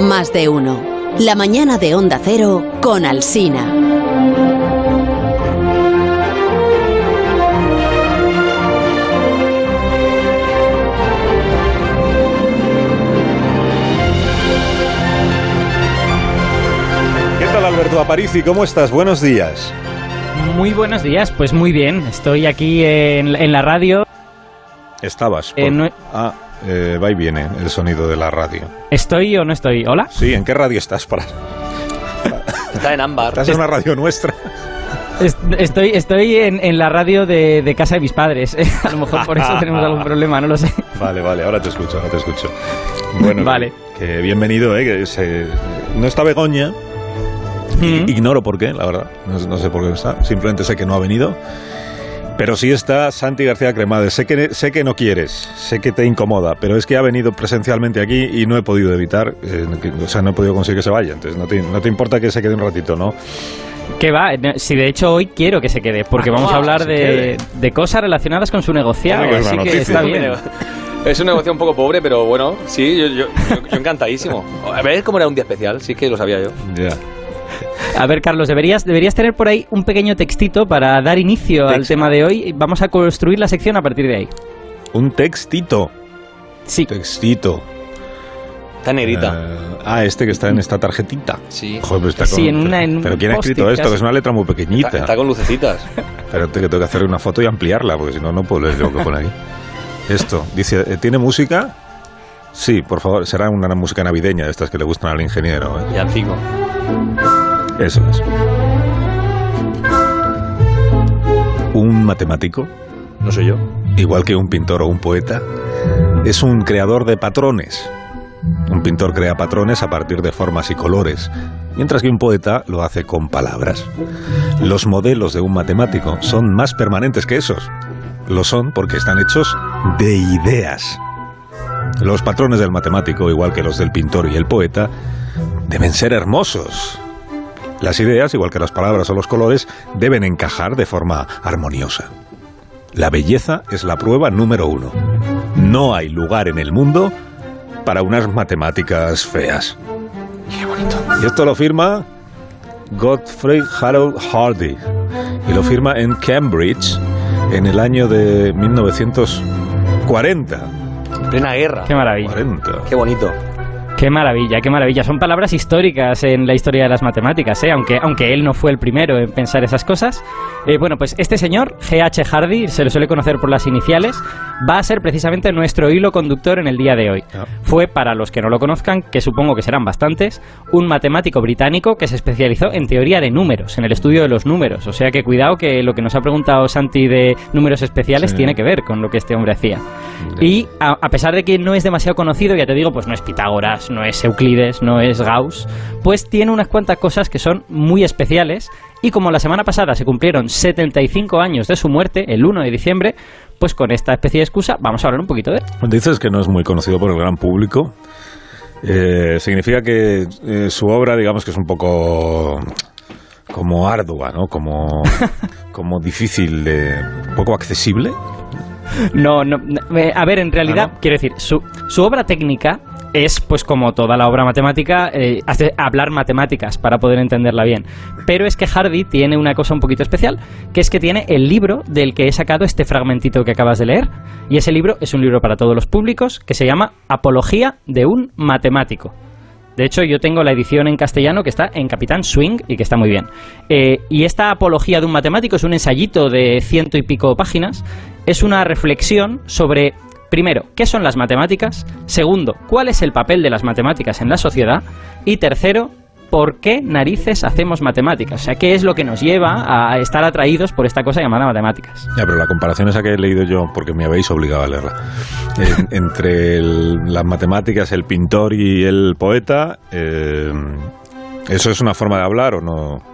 Más de uno. La mañana de Onda Cero con Alsina. ¿Qué tal Alberto Aparici? ¿Cómo estás? Buenos días. Muy buenos días, pues muy bien. Estoy aquí en, en la radio. Estabas. Eh, por- no- Ah, eh, va y viene el sonido de la radio. ¿Estoy o no estoy? ¿Hola? Sí, ¿en qué radio estás? Para... Está en ámbar. ¿Estás en una radio nuestra? Es- Estoy, estoy en, en la radio de, de casa de mis padres. A lo mejor por eso tenemos algún problema, no lo sé. Vale, vale, ahora te escucho, ahora te escucho. Bueno, Vale. que, que bienvenido, ¿eh? Que se- no está Begoña. Mm. Ignoro por qué, la verdad. No, no sé por qué está. Simplemente sé que no ha venido. Pero sí está Santi García Cremades. Sé que, sé que no quieres, sé que te incomoda, pero es que ha venido presencialmente aquí y no he podido evitar, eh, que- o sea, no he podido conseguir que se vaya. Entonces, no te, no te importa que se quede un ratito, ¿no? ¿Qué va? No, Si de hecho hoy quiero que se quede, porque Ah, vamos a hablar de, de cosas relacionadas con su negociado. Que Así que está bien. Es un negocio un poco pobre, pero bueno, sí, yo, yo, yo- yo encantadísimo. A ver cómo era un día especial, sí que lo sabía yo. Ya. A ver, Carlos, deberías, deberías tener por ahí un pequeño textito para dar inicio al tema de hoy. Vamos a construir la sección a partir de ahí. Un textito. Sí. Textito. Está negrita. Eh, ah, este que está en esta tarjetita. Sí. Joder, pero está Sí, con- en una- en pero ¿quién ha escrito esto? casi. Que es una letra muy pequeñita. Está, está con lucecitas. Espérate que tengo que hacer una foto y ampliarla, porque si no, no puedo leer lo que pone aquí. Esto, dice, eh, ¿tiene música? Sí, por favor, será una música navideña de estas que le gustan al ingeniero. ¿eh? Y Ancico. Eso es. Un matemático, No soy yo. igual que un pintor o un poeta, es un creador de patrones. Un pintor crea patrones a partir de formas y colores, mientras que un poeta lo hace con palabras. Los modelos de un matemático son más permanentes que esos. Lo son porque están hechos de ideas. Los patrones del matemático, igual que los del pintor y el poeta, deben ser hermosos. Las ideas, igual que las palabras o los colores, deben encajar de forma armoniosa. La belleza es la prueba número uno. No hay lugar en el mundo para unas matemáticas feas. Qué bonito. Y esto lo firma Godfrey Harold Hardy. Y lo firma en Cambridge en el año de 1940. Plena guerra. Qué maravilla. 40. Qué bonito. Qué maravilla, qué maravilla. Son palabras históricas en la historia de las matemáticas, ¿eh? aunque, aunque él no fue el primero en pensar esas cosas. Eh, bueno, pues este señor, G.H. Hardy, se le suele conocer por las iniciales, va a ser precisamente nuestro hilo conductor en el día de hoy. Ah. Fue, para los que no lo conozcan, que supongo que serán bastantes, un matemático británico que se especializó en teoría de números, en el estudio de los números. O sea que cuidado que lo que nos ha preguntado Santi de números especiales Sí. tiene que ver con lo que este hombre hacía. Y a, a pesar de que no es demasiado conocido, ya te digo, pues no es Pitágoras, no es Euclides, no es Gauss, pues tiene unas cuantas cosas que son muy especiales. Y como la semana pasada se cumplieron 75 años de su muerte, el 1 de diciembre, pues con esta especie de excusa vamos a hablar un poquito de él. Dices que no es muy conocido por el gran público. Eh, significa que eh, su obra, digamos que es un poco como ardua, ¿no? Como, como difícil de... poco accesible. No, no, eh, a ver, en realidad, Ah, ¿no? quiero decir, su, su obra técnica es, pues como toda la obra matemática, eh, hablar matemáticas para poder entenderla bien. Pero es que Hardy tiene una cosa un poquito especial, que es que tiene el libro del que he sacado este fragmentito que acabas de leer. Y ese libro es un libro para todos los públicos que se llama Apología de un matemático. De hecho, yo tengo la edición en castellano que está en Capitán Swing y que está muy bien. Eh, y esta apología de un matemático es un ensayito de ciento y pico páginas. Es una reflexión sobre, primero, qué son las matemáticas. Segundo, cuál es el papel de las matemáticas en la sociedad. Y tercero, por qué narices hacemos matemáticas. O sea, qué es lo que nos lleva a estar atraídos por esta cosa llamada matemáticas. Ya, pero la comparación esa que he leído yo, porque me habéis obligado a leerla, en- entre el- las matemáticas, el pintor y el poeta, eh, ¿eso es una forma de hablar o no?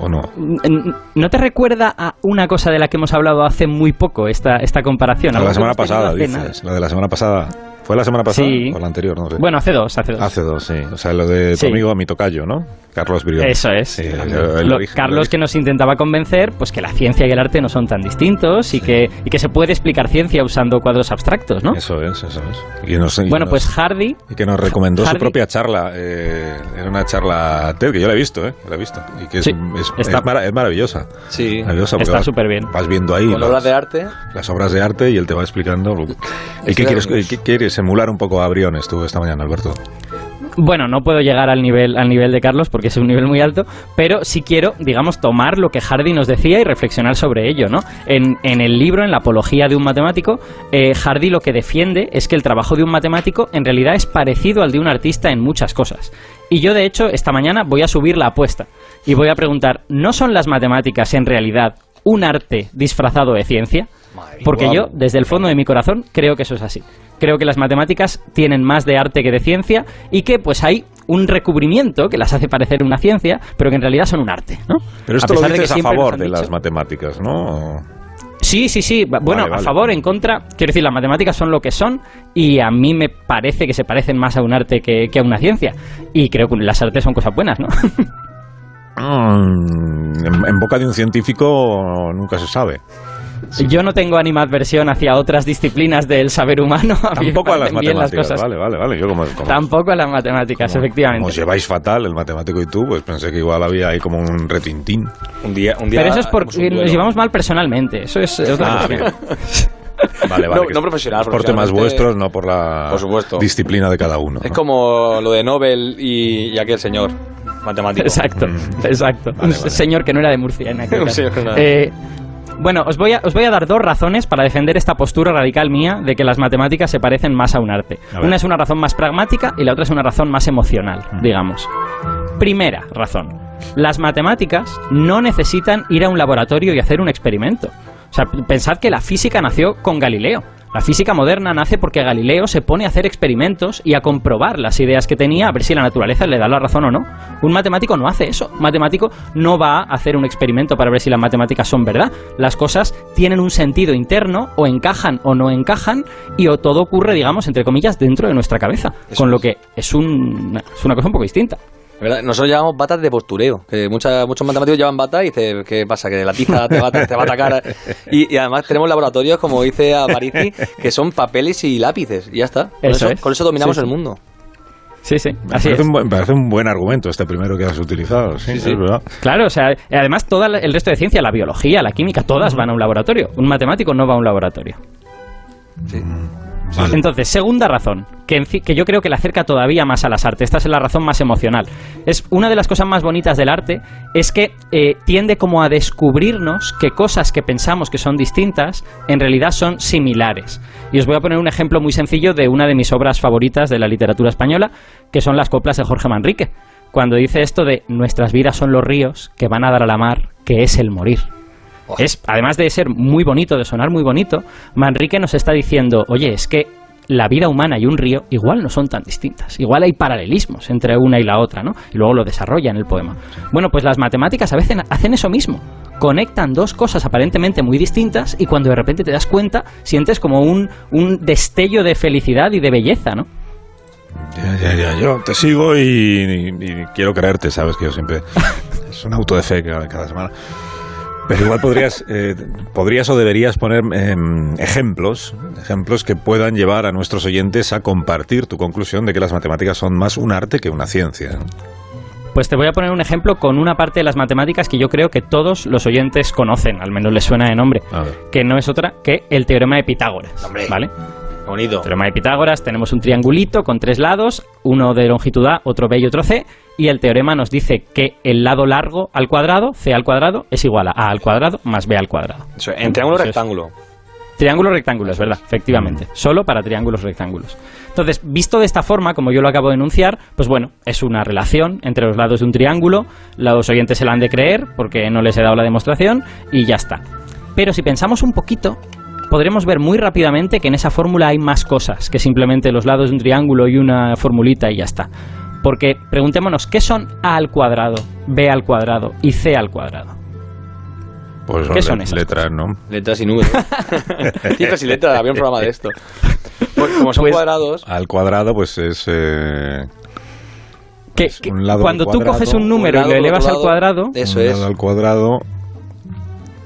¿O no? N- ¿No te recuerda a una cosa de la que hemos hablado hace muy poco, esta, esta comparación? La de la semana pasada, dices. La de la semana pasada ¿Fue la semana pasada Sí. o la anterior? No sé. Bueno, hace dos, hace dos. Hace dos, sí. O sea, lo de tu Sí. amigo, mi tocayo, ¿no? Carlos Brión. Eso es. Sí, el- el Lo- origen, Carlos que nos intentaba convencer pues que la ciencia y el arte no son tan distintos y, que, y que se puede explicar ciencia usando cuadros abstractos, ¿no? Eso es, eso es. Y nos- y Bueno, nos- pues Hardy Y que nos recomendó su propia charla. eh, era una charla TED que yo la he visto, ¿eh? La he visto. Y que es, Sí, es- está- es mara- es maravillosa. Sí. Maravillosa está súper bien. Vas viendo ahí Con las, obras de arte. las obras de arte y él te va explicando. ¿Y qué quieres, qué quieres emular un poco a Briones tú esta mañana, Alberto? Bueno, no puedo llegar al nivel, al nivel de Carlos porque es un nivel muy alto, pero sí quiero, digamos, tomar lo que Hardy nos decía y reflexionar sobre ello, ¿no? En, en el libro, en la apología de un matemático, eh, Hardy lo que defiende es que el trabajo de un matemático en realidad es parecido al de un artista en muchas cosas. Y yo, de hecho, esta mañana voy a subir la apuesta y voy a preguntar, ¿no son las matemáticas en realidad un arte disfrazado de ciencia? Porque yo, desde el fondo de mi corazón, creo que eso es así. Creo que las matemáticas tienen más de arte que de ciencia y que pues hay un recubrimiento que las hace parecer una ciencia, pero que en realidad son un arte, ¿no? Pero esto lo de que dices a favor de dicho- las matemáticas, ¿no? Sí, sí, sí. Bueno, Vale, vale. a favor, en contra. Quiero decir, las matemáticas son lo que son y a mí me parece que se parecen más a un arte que, que a una ciencia. Y creo que las artes son cosas buenas, ¿no? Mm, en, en boca de un científico nunca se sabe. Yo no tengo animadversión hacia otras disciplinas del saber humano. A Tampoco a las matemáticas. cosas. Vale, vale, vale. Yo como, como- Tampoco a las matemáticas, como- efectivamente. como os lleváis fatal, el matemático y tú, pues pensé que igual había ahí como un retintín. Un día, un día Pero eso es porque nos llevamos mal personalmente. Eso es otra Ah. Vale, vale. No- no es profesional, Por temas vuestros, no por la Por supuesto. disciplina de cada uno. Es ¿no? como lo de Nobel y, y aquel señor matemático. Exacto, Mm. exacto. Vale, Un vale. señor que no era de Murcia en aquel caso. Eh, bueno, os voy, a, os voy a dar dos razones para defender esta postura radical mía de que las matemáticas se parecen más a un arte. A. Una es una razón más pragmática y la otra es una razón más emocional, Mm. digamos. Primera razón. Las matemáticas no necesitan ir a un laboratorio y hacer un experimento. O sea, pensad que la física nació con Galileo. La física moderna nace porque Galileo se pone a hacer experimentos y a comprobar las ideas que tenía, a ver si la naturaleza le da la razón o no. Un matemático no hace eso. Un matemático no va a hacer un experimento para ver si las matemáticas son verdad. Las cosas tienen un sentido interno, o encajan o no encajan, y o todo ocurre, digamos, entre comillas, dentro de nuestra cabeza. Eso con lo que es, un- es una cosa un poco distinta. ¿Verdad? Nosotros llevamos batas de postureo. Que mucha- muchos matemáticos llevan batas y dicen, ¿qué pasa? Que la tiza te va, a- te va a atacar. Y, y además tenemos laboratorios, como dice Aparici, que son papeles y lápices. Y ya está. Con Eso eso, es. con eso dominamos Sí, sí. el mundo. Sí, sí, Me parece, es. un buen, me parece un buen argumento este primero que has utilizado. Sí, Sí, sí. es verdad. Claro, o sea, además todo el resto de ciencia, la biología, la química, todas van a un laboratorio. Un matemático no va a un laboratorio. Entonces, segunda razón, que, que yo creo que le acerca todavía más a las artes. Esta es la razón más emocional. Es una de las cosas más bonitas del arte, es que eh, tiende como a descubrirnos que cosas que pensamos que son distintas, en realidad son similares. Y os voy a poner un ejemplo muy sencillo de una de mis obras favoritas de la literatura española, que son las coplas de Jorge Manrique. Cuando dice esto de nuestras vidas son los ríos que van a dar a la mar, que es el morir. Es, además de ser muy bonito, de sonar muy bonito, Manrique nos está diciendo, oye, es que la vida humana y un río igual no son tan distintas. Igual hay paralelismos entre una y la otra, ¿no? Y luego lo desarrolla en el poema. Bueno, pues las matemáticas a veces hacen eso mismo. Conectan dos cosas aparentemente muy distintas y cuando de repente te das cuenta, sientes como un, un destello de felicidad y de belleza, ¿no? Ya, ya, ya. Yo te sigo y, y- y quiero creerte, sabes que yo siempre. Es un auto de fe cada, cada semana. Pero igual podrías, eh, podrías o deberías poner em, ejemplos, ejemplos que puedan llevar a nuestros oyentes a compartir tu conclusión de que las matemáticas son más un arte que una ciencia. Pues te voy a poner un ejemplo con una parte de las matemáticas que yo creo que todos los oyentes conocen, al menos les suena de nombre, que no es otra que el teorema de Pitágoras, Hombre. ¿vale? Bonito. Teorema de Pitágoras, tenemos un triangulito con tres lados, uno de longitud A, otro B y otro C, y el teorema nos dice que el lado largo al cuadrado, C al cuadrado, es igual a A al cuadrado más B al cuadrado. Eso, en triángulo Eso es. rectángulo. Triángulo rectángulo, es verdad, efectivamente. Solo para triángulos rectángulos. Entonces, visto de esta forma, como yo lo acabo de enunciar, pues bueno, es una relación entre los lados de un triángulo, los oyentes se la han de creer porque no les he dado la demostración y ya está. Pero si pensamos un poquito, podremos ver muy rápidamente que en esa fórmula hay más cosas que simplemente los lados de un triángulo y una formulita y ya está. Porque preguntémonos, ¿qué son A al cuadrado, B al cuadrado y C al cuadrado? Pues ¿Qué son esas letras, ¿no? Letras y números. Cifras y letras, había un programa de esto. Pues, como son Pues- cuadrados, Al cuadrado, pues es... eh, Que- Pues que un lado cuando tú coges un número un y lo elevas al cuadrado, eso un es. lado al cuadrado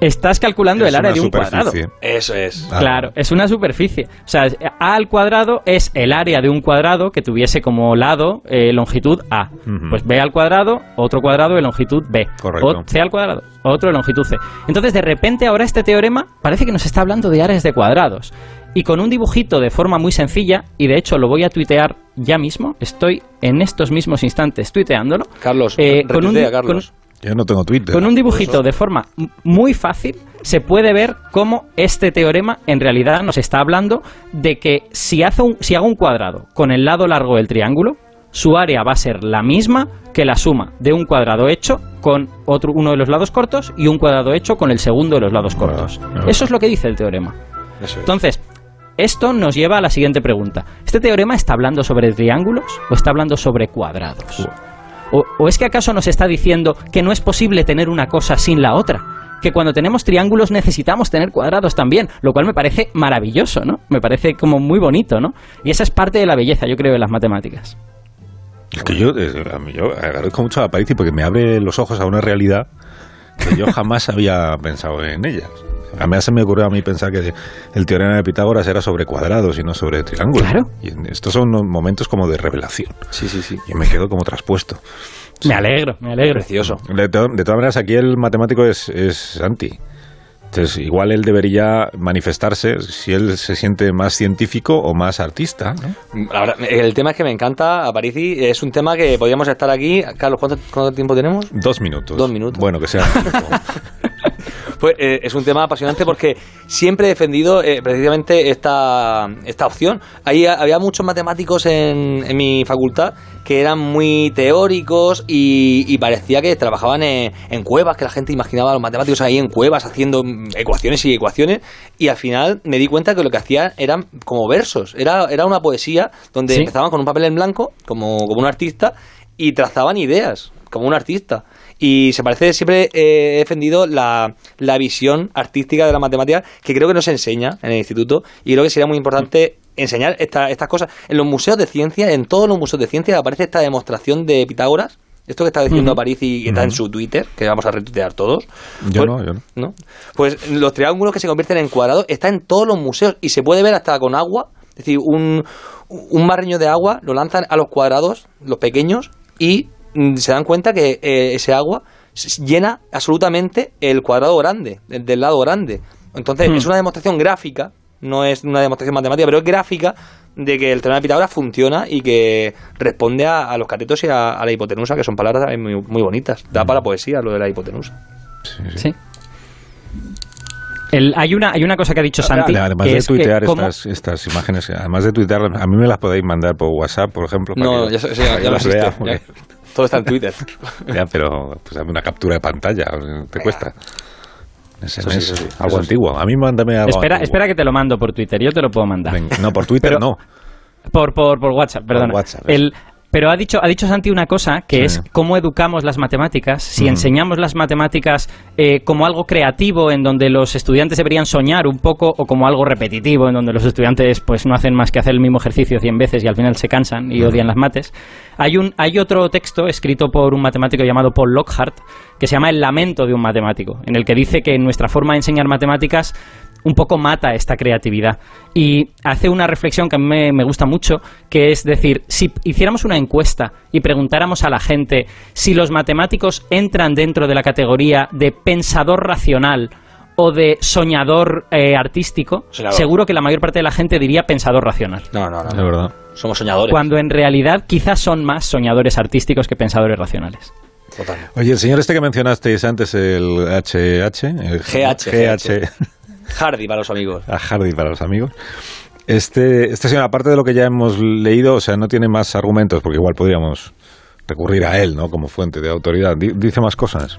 estás calculando es el área de un cuadrado. Eso es. Ah. Claro, es una superficie. O sea, A al cuadrado es el área de un cuadrado que tuviese como lado eh, longitud A. Pues B al cuadrado, otro cuadrado de longitud B. Correcto. O C al cuadrado, otro de longitud C. Entonces, de repente, ahora este teorema parece que nos está hablando de áreas de cuadrados. Y con un dibujito de forma muy sencilla, y de hecho lo voy a tuitear ya mismo, estoy en estos mismos instantes tuiteándolo. Carlos, Eh, con un Carlos. Yo no tengo Twitter. Con un dibujito de forma muy fácil se puede ver cómo este teorema en realidad nos está hablando de que si, hace un- si hago un cuadrado con el lado largo del triángulo, su área va a ser la misma que la suma de un cuadrado hecho con otro, uno de los lados cortos y un cuadrado hecho con el segundo de los lados cortos. ah. Eso es lo que dice el teorema. Es. Entonces, esto nos lleva a la siguiente pregunta. ¿Este teorema está hablando sobre triángulos o está hablando sobre cuadrados? ¿O, es que acaso nos está diciendo que no es posible tener una cosa sin la otra? Que cuando tenemos triángulos necesitamos tener cuadrados también, lo cual me parece maravilloso, ¿no? Me parece como muy bonito, ¿no? Y esa es parte de la belleza, yo creo, de las matemáticas. Es que yo, yo agradezco mucho a París porque me abre los ojos a una realidad que yo jamás había pensado en ella. A mí se me ocurrió a mí pensar que el teorema de Pitágoras era sobre cuadrados y no sobre triángulos. Claro. Y estos son momentos como de revelación. Sí, sí, sí. Y me quedo como traspuesto. Me alegro, me alegro. Precioso. De, to- de todas maneras, aquí el matemático es, es Santi. Entonces, igual él debería manifestarse si él se siente más científico o más artista. ¿no? La verdad, el tema es que me encanta, Aparici. Es un tema que podríamos estar aquí. Carlos, ¿cuánto, cuánto tiempo tenemos? Dos minutos. Dos minutos. Bueno, que sea. Pues eh, es un tema apasionante porque siempre he defendido eh, precisamente esta, esta opción. Ahí ha- había muchos matemáticos en, en mi facultad que eran muy teóricos y, y parecía que trabajaban en, en cuevas, que la gente imaginaba a los matemáticos ahí en cuevas haciendo ecuaciones y ecuaciones. Y al final me di cuenta que lo que hacían eran como versos. Era, era una poesía donde Sí. empezaban con un papel en blanco, como, como un artista, y trazaban ideas, como un artista. Y se parece, siempre he defendido la, la visión artística de la matemática, que creo que no se enseña en el instituto, y creo que sería muy importante enseñar esta- estas cosas. En los museos de ciencia, en todos los museos de ciencia, aparece esta demostración de Pitágoras, esto que está diciendo Ujú. París y que está en su Twitter, que vamos a retuitear todos. Yo Pues- no, yo no. ¿no? Pues los triángulos que se convierten en cuadrados está en todos los museos y se puede ver hasta con agua. Es decir, un, un barreño de agua lo lanzan a los cuadrados, los pequeños, y se dan cuenta que eh, ese agua s- llena absolutamente el cuadrado grande, el del lado grande. Entonces, Hmm. es una demostración gráfica, no es una demostración matemática, pero es gráfica de que el teorema de Pitágoras funciona y que responde a, a los catetos y a, a la hipotenusa, que son palabras también muy, muy bonitas. Da para poesía lo de la hipotenusa. Sí. El- hay, una, hay una cosa que ha dicho Santi. además que de es tuitear estas, estas imágenes, además de tuitear, a mí me las podéis mandar por WhatsApp, por ejemplo. para No, que- ya, ya, ya las vea, ya. Todo está en Twitter. Ya, pero pues dame una captura de pantalla, te cuesta. SMS, sí, eso sí, algo eso sí. antiguo. A mí mándame algo Espera, antiguo. espera que te lo mando por Twitter, yo te lo puedo mandar. Venga, no, por Twitter Pero- no. Por, por, por WhatsApp, perdona. WhatsApp, El, pero ha dicho, ha dicho Santi una cosa que Sí. es cómo educamos las matemáticas. Si Mm. enseñamos las matemáticas eh, como algo creativo en donde los estudiantes deberían soñar un poco o como algo repetitivo en donde los estudiantes pues no hacen más que hacer el mismo ejercicio 100 veces y al final se cansan y odian las mates. Hay, un, hay otro texto escrito por un matemático llamado Paul Lockhart que se llama El lamento de un matemático, en el que dice que nuestra forma de enseñar matemáticas un poco mata esta creatividad. Y hace una reflexión que a mí me, me gusta mucho, que es decir, si hiciéramos una encuesta y preguntáramos a la gente si los matemáticos entran dentro de la categoría de pensador racional o de soñador eh, artístico, seguro que la mayor parte de la gente diría pensador racional. No, no, no. De no. verdad. Somos soñadores. Cuando en realidad quizás son más soñadores artísticos que pensadores racionales. Totalmente. Oye, el señor este que mencionasteis antes, el HH, el GH, GH, Hardy para los amigos. a Hardy para los amigos. Este, este señor, aparte de lo que ya hemos leído, o sea, no tiene más argumentos, porque igual podríamos recurrir a él, ¿no? Como fuente de autoridad. Di- Dice más cosas.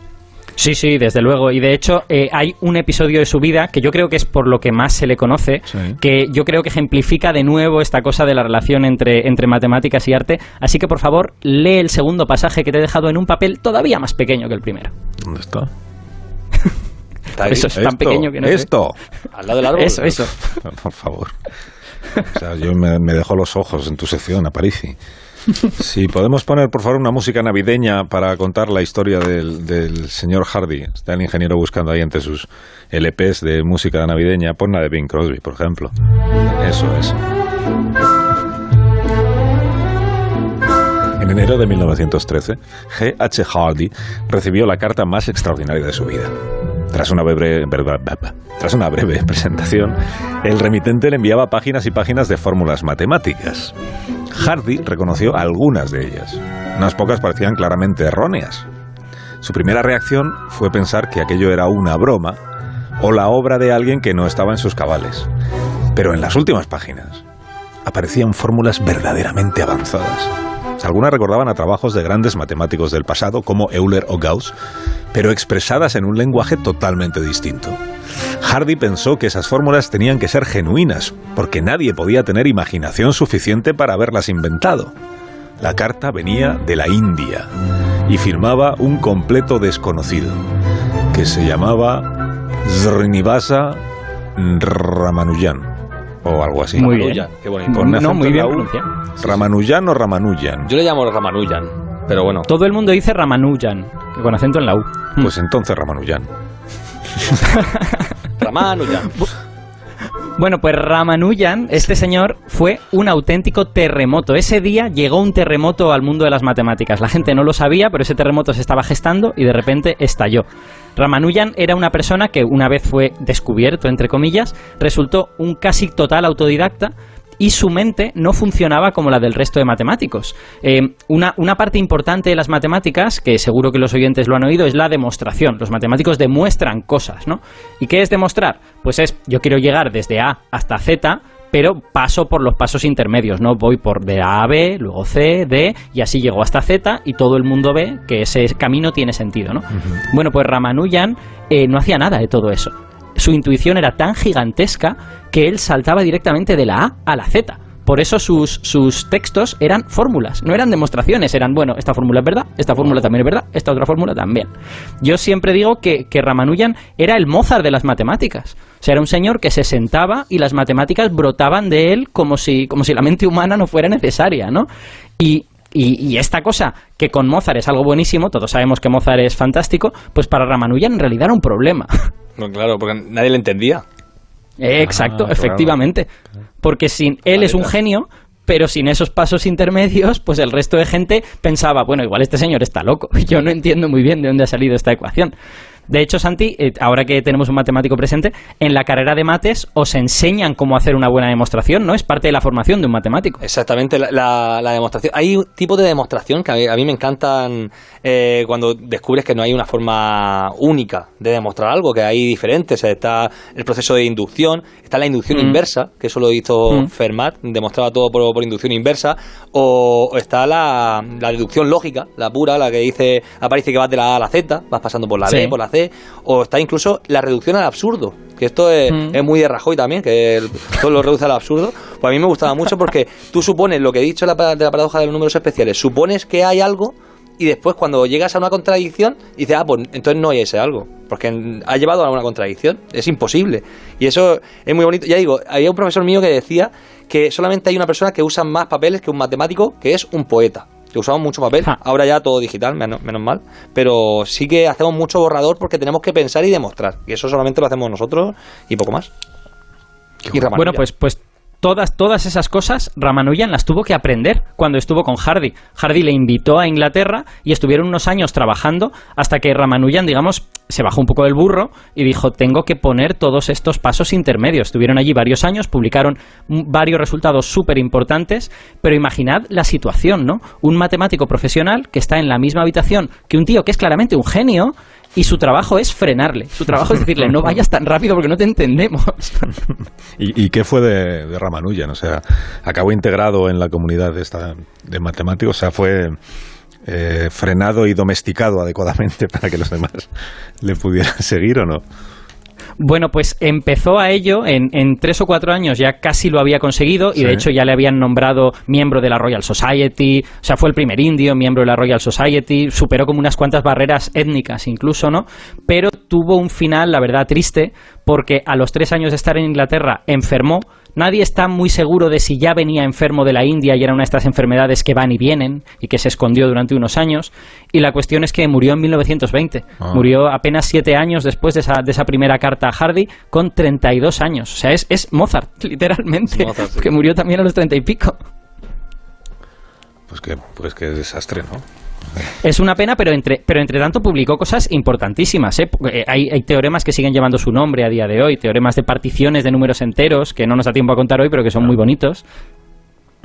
Sí, sí, desde luego. Y de hecho, eh, hay un episodio de su vida que yo creo que es por lo que más se le conoce, Sí. que yo creo que ejemplifica de nuevo esta cosa de la relación entre, entre matemáticas y arte. Así que, por favor, lee el segundo pasaje que te he dejado en un papel todavía más pequeño que el primero. ¿Dónde está? Eso es tan Esto, pequeño que no. Esto. al lado del árbol. Eso, eso. Por favor. O sea, yo me, me dejo los ojos en tu sección, Aparici. Si podemos poner, por favor, una música navideña para contar la historia del, del señor Hardy. Está el ingeniero buscando ahí entre sus LPs de música navideña. Pon la de Bing Crosby, por ejemplo. Eso es. En enero de 1913, G. H. Hardy recibió la carta más extraordinaria de su vida. Tras una breve, tras una breve presentación, el remitente le enviaba páginas y páginas de fórmulas matemáticas. Hardy reconoció algunas de ellas. Unas pocas parecían claramente erróneas. Su primera reacción fue pensar que aquello era una broma o la obra de alguien que no estaba en sus cabales. Pero en las últimas páginas aparecían fórmulas verdaderamente avanzadas. Algunas recordaban a trabajos de grandes matemáticos del pasado, como Euler o Gauss, pero expresadas en un lenguaje totalmente distinto. Hardy pensó que esas fórmulas tenían que ser genuinas, porque nadie podía tener imaginación suficiente para haberlas inventado. La carta venía de la India y firmaba un completo desconocido, que se llamaba Srinivasa Ramanujan o algo así. Muy bien. Ramanujan, Qué bonito. Con No, acento muy en bien la U. pronunciado. Ramanujan o Ramanujan. Yo le llamo Ramanujan, pero bueno. Todo el mundo dice Ramanujan, con acento en la U. Pues entonces Ramanujan. Ramanujan. Bueno, pues Ramanujan, este señor, fue un auténtico terremoto. Ese día llegó un terremoto al mundo de las matemáticas. La gente no lo sabía, pero ese terremoto se estaba gestando y de repente estalló. Ramanujan era una persona que una vez fue descubierto, entre comillas, resultó un casi total autodidacta y su mente no funcionaba como la del resto de matemáticos. Eh, una, una parte importante de las matemáticas, que seguro que los oyentes lo han oído, es la demostración. Los matemáticos demuestran cosas, ¿no? ¿Y qué es demostrar? Pues es, yo quiero llegar desde A hasta Z, pero paso por los pasos intermedios, ¿no? Voy por de A a B, luego C, D, y así llego hasta Z, y todo el mundo ve que ese camino tiene sentido, ¿no? Bueno, pues Ramanujan eh, no hacía nada de todo eso su intuición era tan gigantesca que él saltaba directamente de la A a la Z. Por eso sus, sus textos eran fórmulas, no eran demostraciones, eran, bueno, esta fórmula es verdad, esta fórmula también es verdad, esta otra fórmula también. Yo siempre digo que, que Ramanujan era el Mozart de las matemáticas. O sea, era un señor que se sentaba y las matemáticas brotaban de él como si, como si la mente humana no fuera necesaria, ¿no? Y, y, y, esta cosa, que con Mozart es algo buenísimo, todos sabemos que Mozart es fantástico, pues para Ramanujan en realidad era un problema. No, claro, porque nadie le entendía. Eh, Exacto, Ah, claro. efectivamente. Porque sin él es un genio, pero sin esos pasos intermedios, pues el resto de gente pensaba, bueno, igual este señor está loco. Yo no entiendo muy bien de dónde ha salido esta ecuación. De hecho, Santi, eh, ahora que tenemos un matemático presente, en la carrera de mates os enseñan cómo hacer una buena demostración, ¿no? Es parte de la formación de un matemático. Exactamente, la, la- la demostración. Hay un tipo de demostración que a mí, a mí me encantan eh, cuando descubres que no hay una forma única de demostrar algo, que hay diferentes. O sea, está el proceso de inducción, está la inducción Mm. inversa, que eso lo hizo Mm. Fermat, demostraba todo por, por inducción inversa, o, está la, la deducción lógica, la pura, la que dice, aparece que vas de la A a la Z, vas pasando por la Sí. B, por la C, o está incluso la reducción al absurdo, que esto es, Mm. es muy de Rajoy también, que el- todo lo reduce al absurdo. Pues a mí me gustaba mucho porque tú supones lo que he dicho de la, pa- de la paradoja de los números especiales, supones que hay algo y después cuando llegas a una contradicción dices, ah, pues entonces no hay ese algo, porque ha llevado a una contradicción, es imposible. Y eso es muy bonito. Ya digo, había un profesor mío que decía que solamente hay una persona que usa más papeles que un matemático, que es un poeta. Que usamos mucho papel, ahora ya todo digital, menos, menos mal, pero sí que hacemos mucho borrador porque tenemos que pensar y demostrar. Y eso solamente lo hacemos nosotros y poco más. Y. Bueno, pues, pues todas, todas esas cosas Ramanujan las tuvo que aprender cuando estuvo con Hardy. Hardy le invitó a Inglaterra y estuvieron unos años trabajando hasta que Ramanujan, digamos, se bajó un poco del burro y dijo, tengo que poner todos estos pasos intermedios. Estuvieron allí varios años, publicaron varios resultados súper importantes, pero imaginad la situación, ¿no? Un matemático profesional que está en la misma habitación que un tío que es claramente un genio y su trabajo es frenarle. Su trabajo es decirle, no vayas tan rápido porque no te entendemos. ¿Y, qué fue de, de Ramanujan? O sea, acabó integrado en la comunidad de, esta, de matemáticos, o sea, fue eh, frenado y domesticado adecuadamente para que los demás le pudieran seguir o no. Bueno, pues empezó a ello en, en tres o cuatro años, ya casi lo había conseguido y Sí. de hecho ya le habían nombrado miembro de la Royal Society, o sea, fue el primer indio miembro de la Royal Society, superó como unas cuantas barreras étnicas incluso, ¿no? Pero tuvo un final, la verdad, triste, porque a los tres años de estar en Inglaterra enfermó. Nadie está muy seguro de si ya venía enfermo de la India y era una de estas enfermedades que van y vienen y que se escondió durante unos años. Y la cuestión es que murió en 1920. Ah. Murió apenas siete años después de esa, de esa primera carta a Hardy con 32 años. O sea, es, es Mozart, literalmente, Es Mozart, sí. que murió también a los 30 y pico. Pues que, pues que desastre, ¿no? Es una pena, pero entre, pero entre tanto publicó cosas importantísimas. ¿eh? Eh, Hay, hay teoremas que siguen llevando su nombre a día de hoy, teoremas de particiones de números enteros, que no nos da tiempo a contar hoy, pero que son muy bonitos.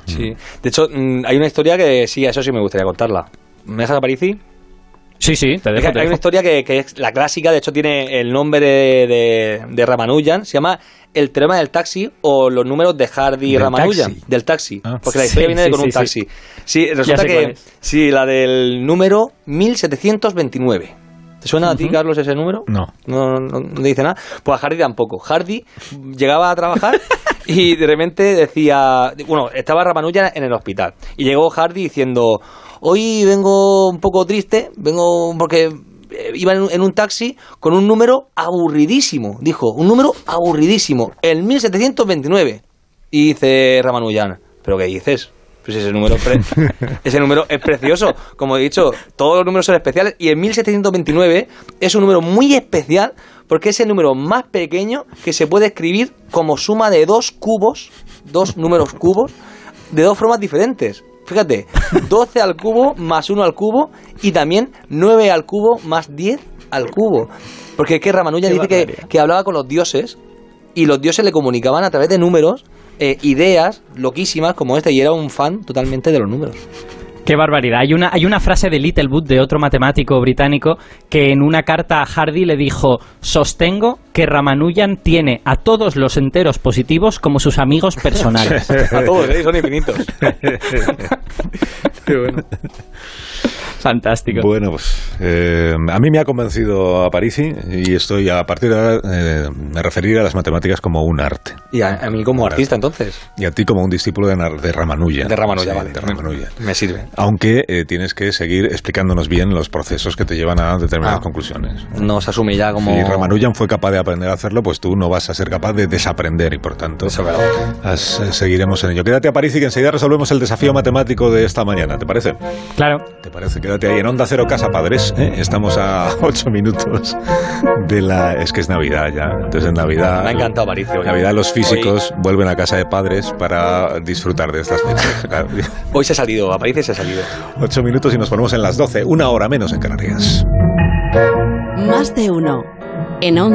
Sí. De hecho, mm, hay una historia que sí, eso sí me gustaría contarla. ¿Me dejas a Parisi? Sí, sí, te dejo. te hay una historia que, que es la clásica, de hecho tiene el nombre de, de, de Ramanujan, se llama El teorema del taxi o los números de Hardy y ¿Del Ramanujan. taxi? Del taxi. Ah. Porque la historia Sí, viene sí, con un sí, taxi. Sí, resulta que... Sí, la del número 1729. ¿Te suena a ti, Carlos, ese número? No. No, no, no te dice nada. Pues a Hardy tampoco. Hardy llegaba a trabajar y de repente decía, bueno, estaba Ramanujan en el hospital y llegó Hardy diciendo, hoy vengo un poco triste, vengo porque eh, iba en un, taxi con un número aburridísimo, dijo, un número aburridísimo, el 1729. Y dice Ramanujan, ¿pero qué dices? Pues ese número, ese número es precioso. Como he dicho, todos los números son especiales y el 1729 es un número muy especial porque es el número más pequeño que se puede escribir como suma de dos cubos, dos números cubos, de dos formas diferentes. Fíjate, 12 al cubo más 1 al cubo y también 9 al cubo más 10 al cubo. Porque es que Ramanujan dice que, que hablaba con los dioses y los dioses le comunicaban a través de números eh, ideas loquísimas como esta y era un fan totalmente de los números. Qué barbaridad. Hay una, hay una frase de Littlewood, de otro matemático británico, que en una carta a Hardy le dijo: Sostengo que Ramanujan tiene a todos los enteros positivos como sus amigos personales. A todos, ¿eh? son infinitos. Fantástico. Bueno, pues eh, a mí me ha convencido a Parisi y estoy a partir de ahora eh, me referiré a las matemáticas como un arte. Y a, a mí como artista entonces. Y a ti como un discípulo de, de Ramanujan. De Ramanujan, Sí, vale. de Ramanujan. Me sirve. Aunque eh, tienes que seguir explicándonos bien los procesos que te llevan a determinadas Ah. conclusiones. No se asume ya como... Si Ramanujan fue capaz de aprender a hacerlo, pues tú no vas a ser capaz de desaprender y por tanto Eso es verdad. as- eh, seguiremos en ello. Quédate a París y que enseguida resolvemos el desafío matemático de esta mañana, ¿te parece? Claro. ¿Te parece? Quédate ahí en Onda Cero Casa Padres. ¿eh? Estamos a ocho minutos de la... Es que es Navidad ya. Entonces en Navidad... Me ha encantado Aparicio hoy. Navidad los físicos vuelven a casa de padres para disfrutar de estas fechas. Hoy se ha salido, aparece se ha salido. Ocho minutos y nos ponemos en las doce. Una hora menos en Canarias. Más de uno. En Onda